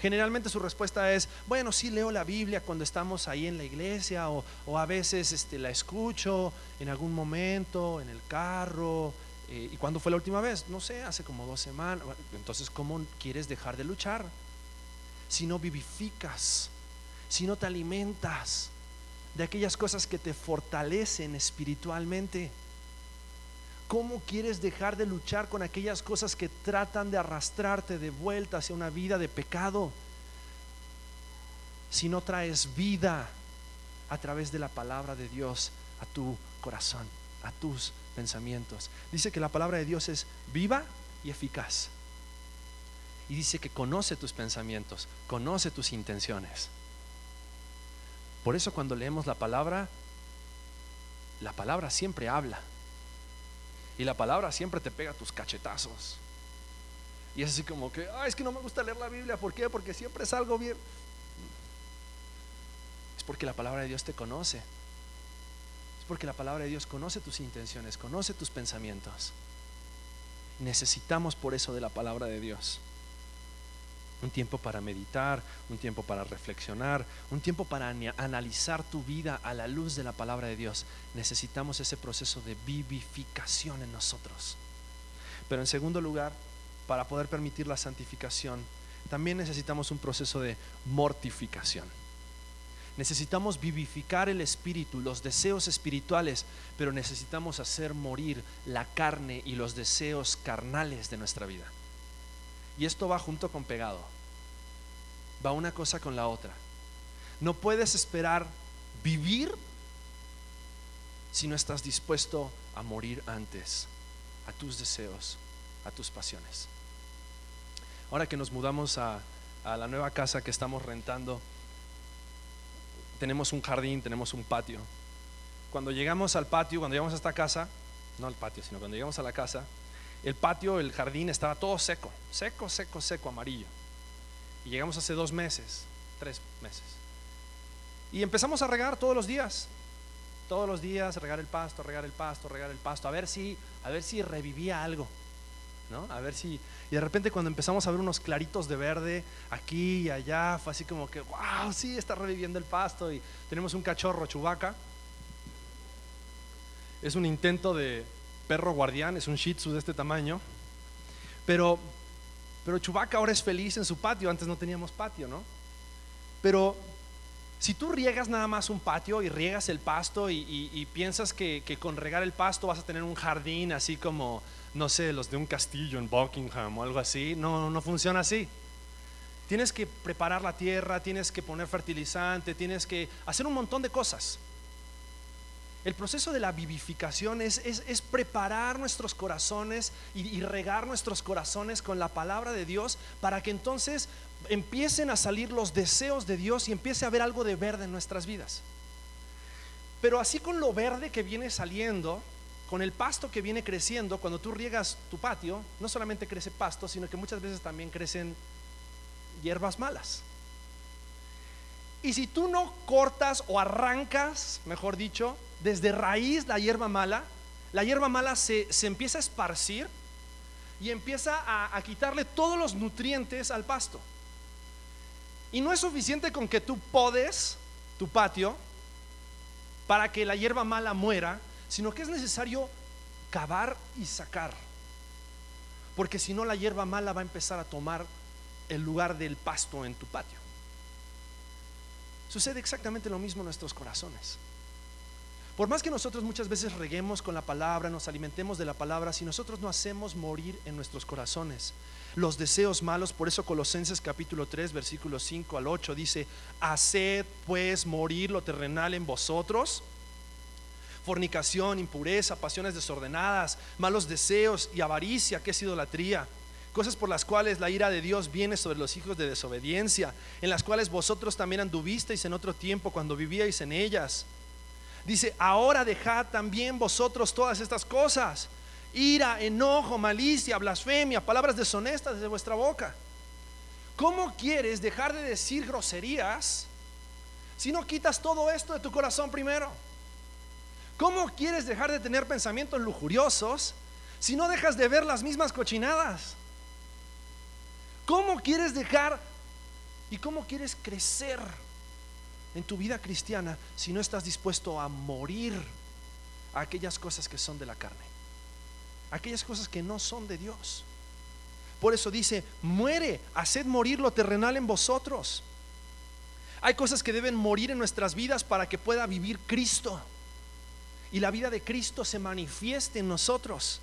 Generalmente su respuesta es, bueno, sí leo la Biblia cuando estamos ahí en la iglesia o, a veces este, la escucho en algún momento, en el carro. Eh, ¿Y cuándo fue la última vez? No sé, hace como dos semanas. Entonces, ¿cómo quieres dejar de luchar? Si no vivificas, si no te alimentas de aquellas cosas que te fortalecen espiritualmente. ¿Cómo quieres dejar de luchar con aquellas cosas que tratan de arrastrarte de vuelta hacia una vida de pecado? Si no traes vida a través de la palabra de Dios a tu corazón, a tus pensamientos. Dice que la palabra de Dios es viva y eficaz. Y dice que conoce tus pensamientos, conoce tus intenciones. Por eso cuando leemos la palabra, la palabra siempre habla. Y la palabra siempre te pega tus cachetazos. Y es así como que, es que no me gusta leer la Biblia. ¿Por qué? Porque siempre es algo bien. Es porque la palabra de Dios te conoce. Es porque la palabra de Dios conoce tus intenciones, conoce tus pensamientos. Necesitamos por eso de la palabra de Dios un tiempo para meditar, un tiempo para reflexionar, un tiempo para analizar tu vida a la luz de la palabra de Dios. Necesitamos ese proceso de vivificación en nosotros. Pero en segundo lugar, para poder permitir la santificación, también necesitamos un proceso de mortificación. Necesitamos vivificar el espíritu, los deseos espirituales, pero necesitamos hacer morir la carne y los deseos carnales de nuestra vida. Y esto va junto con pegado. Va una cosa con la otra. No puedes esperar vivir si no estás dispuesto a morir antes a tus deseos, a tus pasiones. Ahora que nos mudamos a, a la nueva casa que estamos rentando, tenemos un jardín, tenemos un patio. Cuando llegamos al patio, cuando llegamos a esta casa, no al patio, sino cuando llegamos a la casa, el patio, el jardín estaba todo seco, seco, seco, seco, amarillo. Y llegamos hace dos meses, tres meses. Y empezamos a regar todos los días, todos los días, regar el pasto, regar el pasto, regar el pasto, a ver si, a ver si revivía algo, ¿no? A ver si. Y de repente cuando empezamos a ver unos claritos de verde aquí y allá, fue así como que, wow, sí, está reviviendo el pasto. Y tenemos un cachorro chubaca. Es un intento de, perro guardián, es un shih tzu de este tamaño. Pero, pero Chubaca ahora es feliz en su patio, antes no teníamos patio, ¿no? Pero si tú riegas nada más un patio y riegas el pasto y, piensas que, con regar el pasto vas a tener un jardín así como, no sé, los de un castillo en Buckingham o algo así, no, no funciona así. Tienes que preparar la tierra, tienes que poner fertilizante, tienes que hacer un montón de cosas. El proceso de la vivificación es, preparar nuestros corazones y, regar nuestros corazones con la palabra de Dios para que entonces empiecen a salir los deseos de Dios y empiece a haber algo de verde en nuestras vidas. Pero así con lo verde que viene saliendo, con el pasto que viene creciendo, cuando tú riegas tu patio, no solamente crece pasto, sino que muchas veces también crecen hierbas malas. Y si tú no cortas o arrancas, mejor dicho, desde raíz la hierba mala, la hierba mala se, empieza a esparcir y empieza a, a quitarle todos los nutrientes al pasto. Y no es suficiente con que tú podes tu patio para que la hierba mala muera, sino que es necesario cavar y sacar. Porque si no, la hierba mala va a empezar a tomar el lugar del pasto en tu patio. Sucede exactamente lo mismo en nuestros corazones. Por más que nosotros muchas veces reguemos con la palabra, nos alimentemos de la palabra, si nosotros no hacemos morir en nuestros corazones los deseos malos, por eso Colosenses capítulo 3, versículos 5 al 8 dice, haced pues morir lo terrenal en vosotros, fornicación, impureza, pasiones desordenadas, malos deseos y avaricia, que es idolatría cosas por las cuales la ira de Dios viene sobre los hijos de desobediencia, en las cuales vosotros también anduvisteis en otro tiempo cuando vivíais en ellas Dice, ahora dejad también vosotros todas estas cosas. Ira, enojo, malicia, blasfemia, palabras deshonestas de vuestra boca. ¿Cómo quieres dejar de decir groserías si no quitas todo esto de tu corazón primero? ¿Cómo quieres dejar de tener pensamientos lujuriosos si no dejas de ver las mismas cochinadas? ¿Cómo quieres dejar y cómo quieres crecer en tu vida cristiana si no estás dispuesto a morir a aquellas cosas que son de la carne, aquellas cosas que no son de Dios. Por eso dice, muere, haced morir lo terrenal en vosotros. Hay cosas que deben morir en nuestras vidas para que pueda vivir Cristo. y la vida de Cristo se manifieste en nosotros.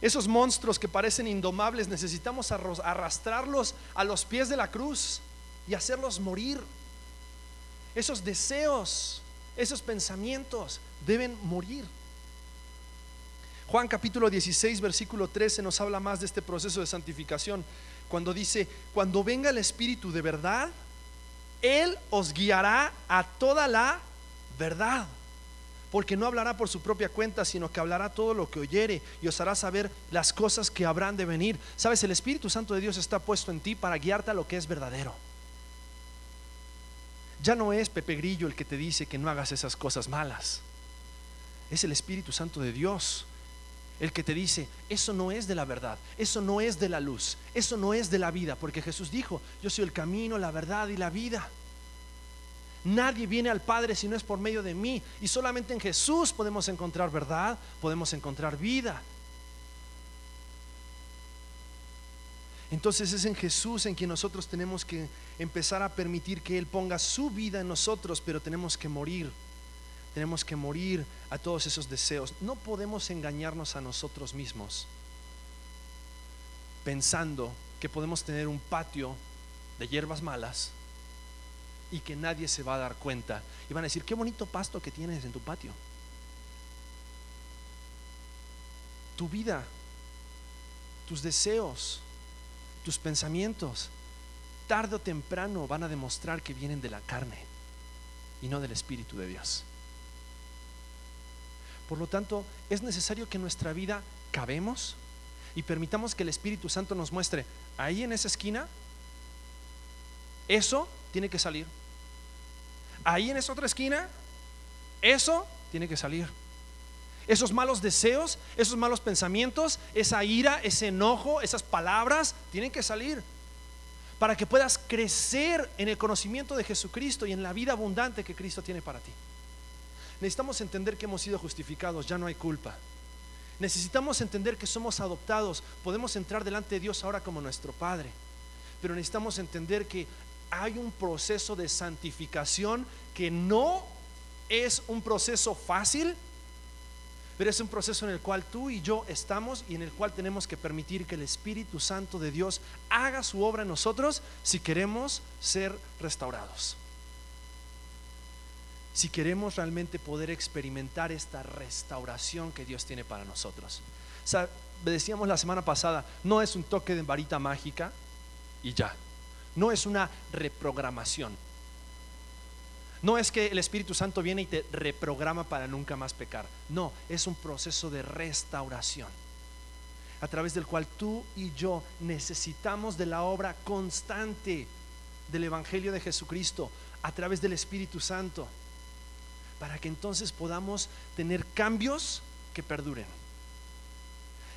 Esos monstruos que parecen indomables necesitamos arrastrarlos a los pies de la cruz y hacerlos morir. Esos deseos, esos pensamientos deben morir. Juan capítulo 16, versículo 13 nos habla más de este proceso de santificación, cuando dice, cuando venga el Espíritu de verdad, Él os guiará a toda la verdad porque no hablará por su propia cuenta, sino que hablará todo lo que oyere y os hará saber las cosas que habrán de venir. Sabes, el Espíritu Santo de Dios está puesto en ti para guiarte a lo que es verdadero. Ya no es Pepe Grillo el que te dice que no hagas esas cosas malas. Es el Espíritu Santo de Dios el que te dice, eso no es de la verdad, eso no es de la luz, eso no es de la vida, porque Jesús dijo, yo soy el camino, la verdad y la vida. Nadie viene al Padre si no es por medio de mí. Y solamente en Jesús podemos encontrar verdad, podemos encontrar vida. Entonces es en Jesús en quien nosotros tenemos que empezar a permitir que Él ponga su vida en nosotros, pero tenemos que morir. Tenemos que morir a todos esos deseos. No podemos engañarnos a nosotros mismos pensando que podemos tener un patio de hierbas malas y que nadie se va a dar cuenta. Y van a decir, qué bonito pasto que tienes en tu patio. Tu vida, tus deseos, tus pensamientos, tarde o temprano van a demostrar que vienen de la carne y no del Espíritu de Dios. Por lo tanto, es necesario que en nuestra vida cabemos y permitamos que el Espíritu Santo nos muestre ahí en esa esquina, eso tiene que salir ahí en esa otra esquina, eso tiene que salir. Esos malos deseos, esos malos pensamientos, esa ira, ese enojo, esas palabras, tienen que salir para que puedas crecer en el conocimiento de Jesucristo y en la vida abundante que Cristo tiene para ti. Necesitamos entender que hemos sido justificados, ya no hay culpa. Necesitamos entender que somos adoptados, podemos entrar delante de Dios ahora como nuestro Padre. Pero necesitamos entender que hay un proceso de santificación que no es un proceso fácil, pero es un proceso en el cual tú y yo estamos y en el cual tenemos que permitir que el Espíritu Santo de Dios haga su obra en nosotros si queremos ser restaurados. Si queremos realmente poder experimentar esta restauración que Dios tiene para nosotros. O sea, decíamos la semana pasada, no es un toque de varita mágica y ya no es una reprogramación. No es que el Espíritu Santo viene y te reprograma para nunca más pecar. No, es un proceso de restauración a través del cual tú y yo necesitamos de la obra constante del Evangelio de Jesucristo a través del Espíritu Santo para que entonces podamos tener cambios que perduren.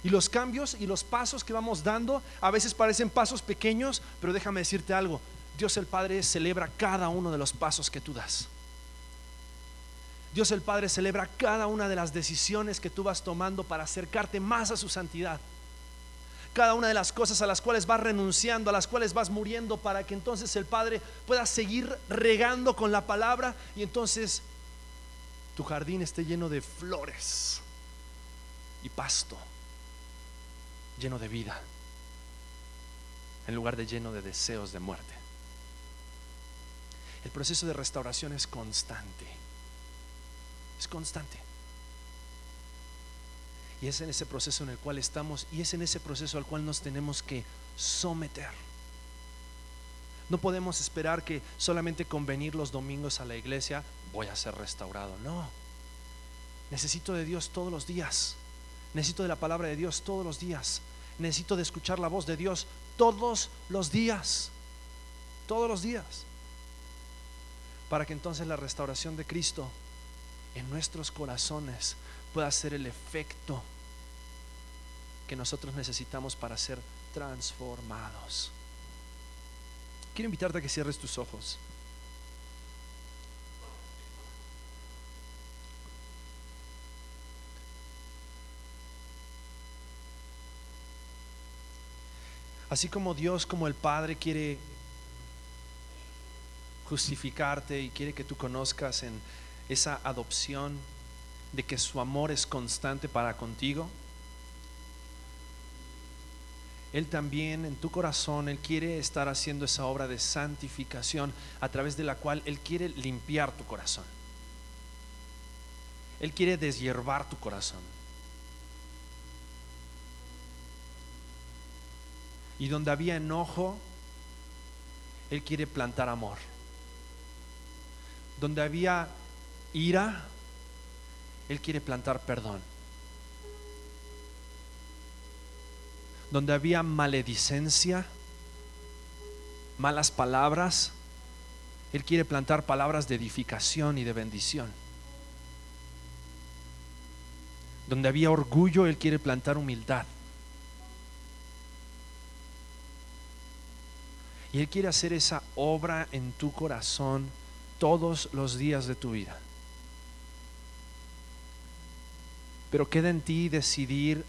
Y los cambios y los pasos que vamos dando a veces parecen pasos pequeños, pero déjame decirte algo, Dios el Padre celebra cada uno de los pasos que tú das. Dios el Padre celebra cada una de las decisiones que tú vas tomando para acercarte más a su santidad. Cada una de las cosas a las cuales vas renunciando, a las cuales vas muriendo, para que entonces el Padre pueda seguir regando con la palabra y entonces tu jardín esté lleno de flores y pasto lleno de vida, en lugar de lleno de deseos de muerte. El proceso de restauración es constante, es constante. Y es en ese proceso en el cual estamos y es en ese proceso al cual nos tenemos que someter. No podemos esperar que solamente con venir los domingos a la iglesia voy a ser restaurado. No. Necesito de Dios todos los días. Necesito de la palabra de Dios todos los días. Necesito de escuchar la voz de Dios todos los días. Todos los días. Para que entonces la restauración de Cristo en nuestros corazones pueda ser el efecto que nosotros necesitamos para ser transformados. Quiero invitarte a que cierres tus ojos. Así como Dios, como el Padre quiere justificarte y quiere que tú conozcas en, esa adopción, de que su amor es constante para contigo. Él también en tu corazón, Él quiere estar haciendo esa obra de santificación a través de la cual Él quiere limpiar tu corazón. Él quiere deshiervar tu corazón. Y donde había enojo, Él quiere plantar amor. Donde había ira, Él quiere plantar perdón. Donde había maledicencia, malas palabras, Él quiere plantar palabras de edificación y de bendición. Donde había orgullo, Él quiere plantar humildad. Y Él quiere hacer esa obra en tu corazón todos los días de tu vida. Pero queda en ti decidir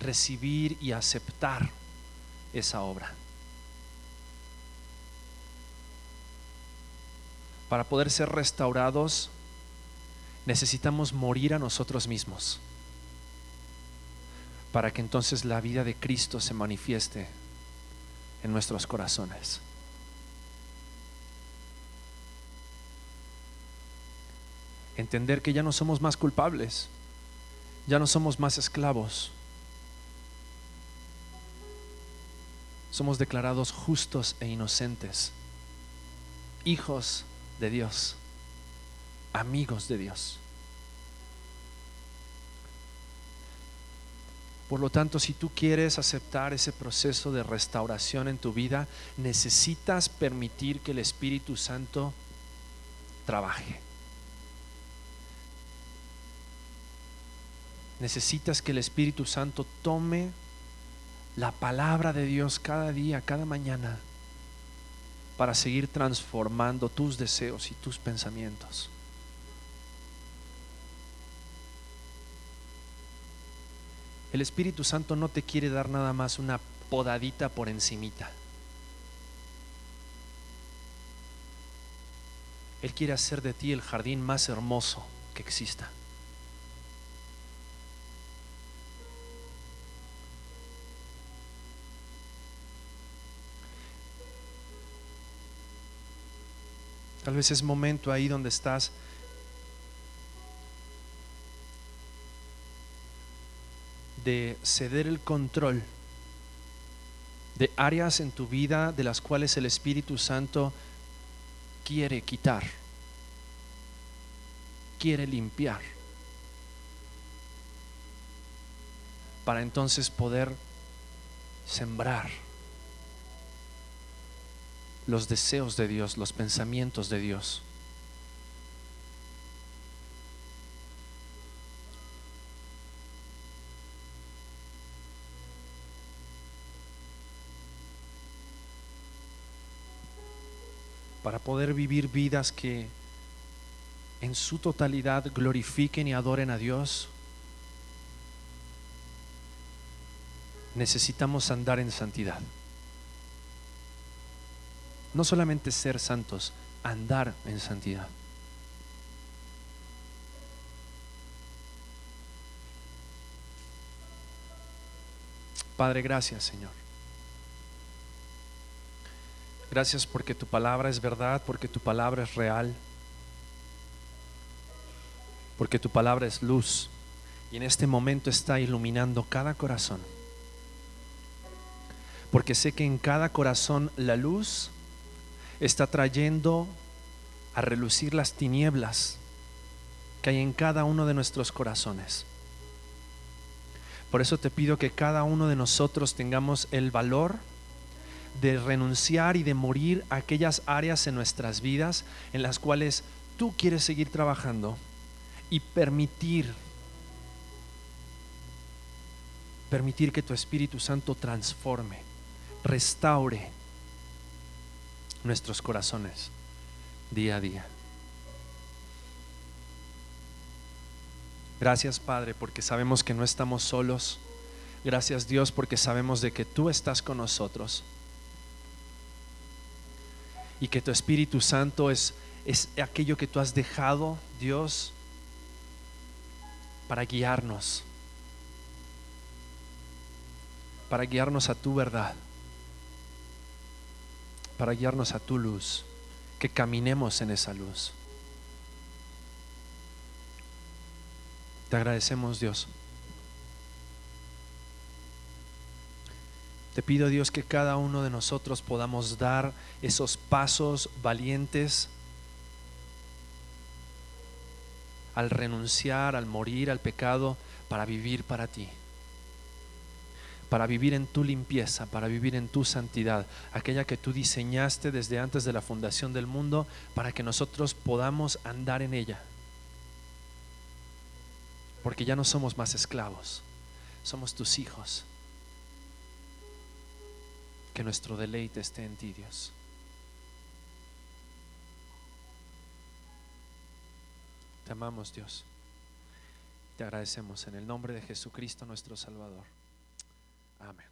recibir y aceptar esa obra. Para poder ser restaurados, necesitamos morir a nosotros mismos, para que entonces la vida de Cristo se manifieste en nuestros corazones. Entender que ya no somos más culpables, ya no somos más esclavos, somos declarados justos e inocentes, hijos de Dios, amigos de Dios. Por lo tanto, si tú quieres aceptar ese proceso de restauración en tu vida, necesitas permitir que el Espíritu Santo trabaje. Necesitas que el Espíritu Santo tome la palabra de Dios cada día, cada mañana, para seguir transformando tus deseos y tus pensamientos. El Espíritu Santo no te quiere dar nada más una podadita por encimita. Él quiere hacer de ti el jardín más hermoso que exista. Tal vez es momento ahí donde estás. De ceder el control de áreas en tu vida de las cuales el Espíritu Santo quiere quitar, quiere limpiar, para entonces poder sembrar los deseos de Dios, los pensamientos de Dios. para poder vivir vidas que en su totalidad glorifiquen y adoren a Dios, necesitamos andar en santidad. No solamente ser santos, andar en santidad. Padre, gracias Señor. Gracias porque tu palabra es verdad, porque tu palabra es real, porque tu palabra es luz y en este momento está iluminando cada corazón. Porque sé que en cada corazón la luz está trayendo a relucir las tinieblas que hay en cada uno de nuestros corazones. Por eso te pido que cada uno de nosotros tengamos el valor de renunciar y de morir a aquellas áreas en nuestras vidas en las cuales tú quieres seguir trabajando y permitir permitir que tu Espíritu Santo transforme, restaure nuestros corazones día a día. Gracias Padre porque sabemos que no estamos solos. Gracias Dios porque sabemos de que tú estás con nosotros y que tu Espíritu Santo es es aquello que tú has dejado, Dios, para guiarnos, para guiarnos a tu verdad, para guiarnos a tu luz, que caminemos en esa luz. Te agradecemos, Dios. Te pido, Dios, que cada uno de nosotros podamos dar esos pasos valientes al renunciar, al morir al pecado, para vivir para ti, para vivir en tu limpieza, para vivir en tu santidad, aquella que tú diseñaste desde antes de la fundación del mundo, para que nosotros podamos andar en ella. Porque ya no somos más esclavos, somos tus hijos. Que nuestro deleite esté en ti, Dios. Te amamos, Dios. Te agradecemos en el nombre de Jesucristo nuestro Salvador. Amén.